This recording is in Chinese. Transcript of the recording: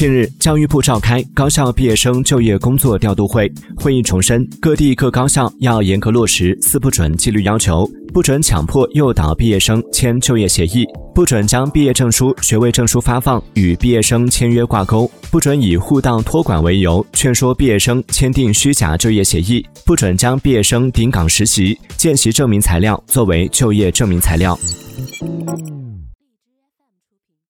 近日，教育部召开高校毕业生就业工作调度会，会议重申，各地各高校要严格落实“四不准”纪律要求，不准强迫诱导毕业生签就业协议，不准将毕业证书、学位证书发放与毕业生签约挂钩，不准以护档托管为由劝说毕业生签订虚假就业协议，不准将毕业生顶岗实习、见习证明材料作为就业证明材料。